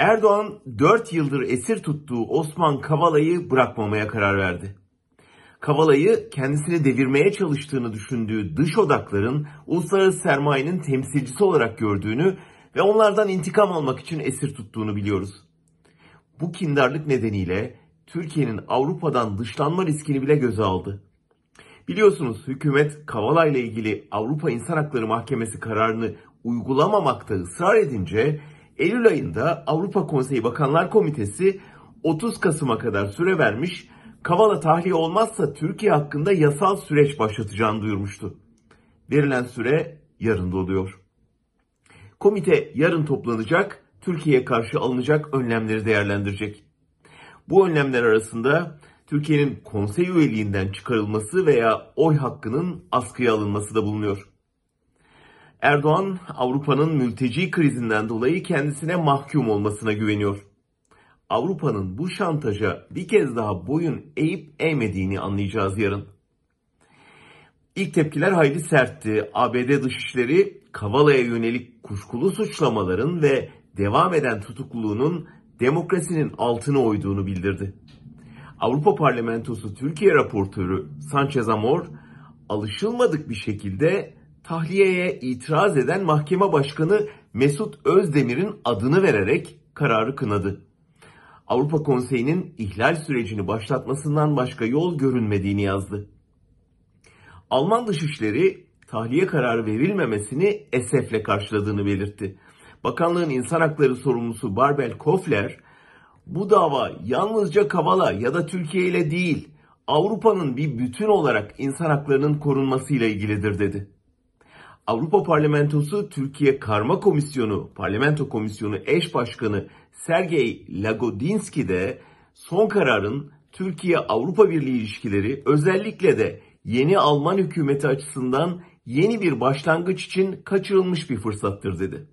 Erdoğan 4 yıldır esir tuttuğu Osman Kavala'yı bırakmamaya karar verdi. Kavala'yı kendisini devirmeye çalıştığını düşündüğü dış odakların uluslararası sermayenin temsilcisi olarak gördüğünü ve onlardan intikam almak için esir tuttuğunu biliyoruz. Bu kindarlık nedeniyle Türkiye'nin Avrupa'dan dışlanma riskini bile göze aldı. Biliyorsunuz hükümet Kavala ile ilgili Avrupa İnsan Hakları Mahkemesi kararını uygulamamakta ısrar edince Eylül ayında Avrupa Konseyi Bakanlar Komitesi 30 Kasım'a kadar süre vermiş, Kavala tahliye olmazsa Türkiye hakkında yasal süreç başlatacağını duyurmuştu. Verilen süre yarın doluyor. Komite yarın toplanacak, Türkiye'ye karşı alınacak önlemleri değerlendirecek. Bu önlemler arasında Türkiye'nin konsey üyeliğinden çıkarılması veya oy hakkının askıya alınması da bulunuyor. Erdoğan Avrupa'nın mülteci krizinden dolayı kendisine mahkum olmasına güveniyor. Avrupa'nın bu şantaja bir kez daha boyun eğip eğmediğini anlayacağız yarın. İlk tepkiler hayli sertti. ABD Dışişleri Kavala'ya yönelik kuşkulu suçlamaların ve devam eden tutukluluğunun demokrasinin altını oyduğunu bildirdi. Avrupa Parlamentosu Türkiye raportörü Sanchez Amor alışılmadık bir şekilde tahliyeye itiraz eden mahkeme başkanı Mesut Özdemir'in adını vererek kararı kınadı. Avrupa Konseyi'nin ihlal sürecini başlatmasından başka yol görünmediğini yazdı. Alman Dışişleri tahliye kararı verilmemesini esefle karşıladığını belirtti. Bakanlığın insan hakları sorumlusu Barbel Kofler, bu dava yalnızca Kavala ya da Türkiye ile değil, Avrupa'nın bir bütün olarak insan haklarının korunmasıyla ilgilidir dedi. Avrupa Parlamentosu Türkiye Karma Komisyonu, Parlamento Komisyonu eş başkanı Sergey Lagodinski de son kararın Türkiye-Avrupa Birliği ilişkileri özellikle de yeni Alman hükümeti açısından yeni bir başlangıç için kaçırılmış bir fırsattır dedi.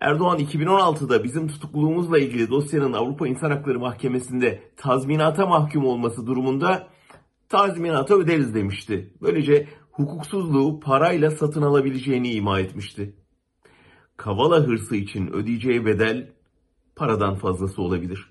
Erdoğan 2016'da bizim tutukluluğumuzla ilgili dosyanın Avrupa İnsan Hakları Mahkemesi'nde tazminata mahkum olması durumunda tazminata öderiz demişti. Böylece hukuksuzluğu parayla satın alabileceğini ima etmişti. Kavala hırsı için ödeyeceği bedel paradan fazlası olabilir.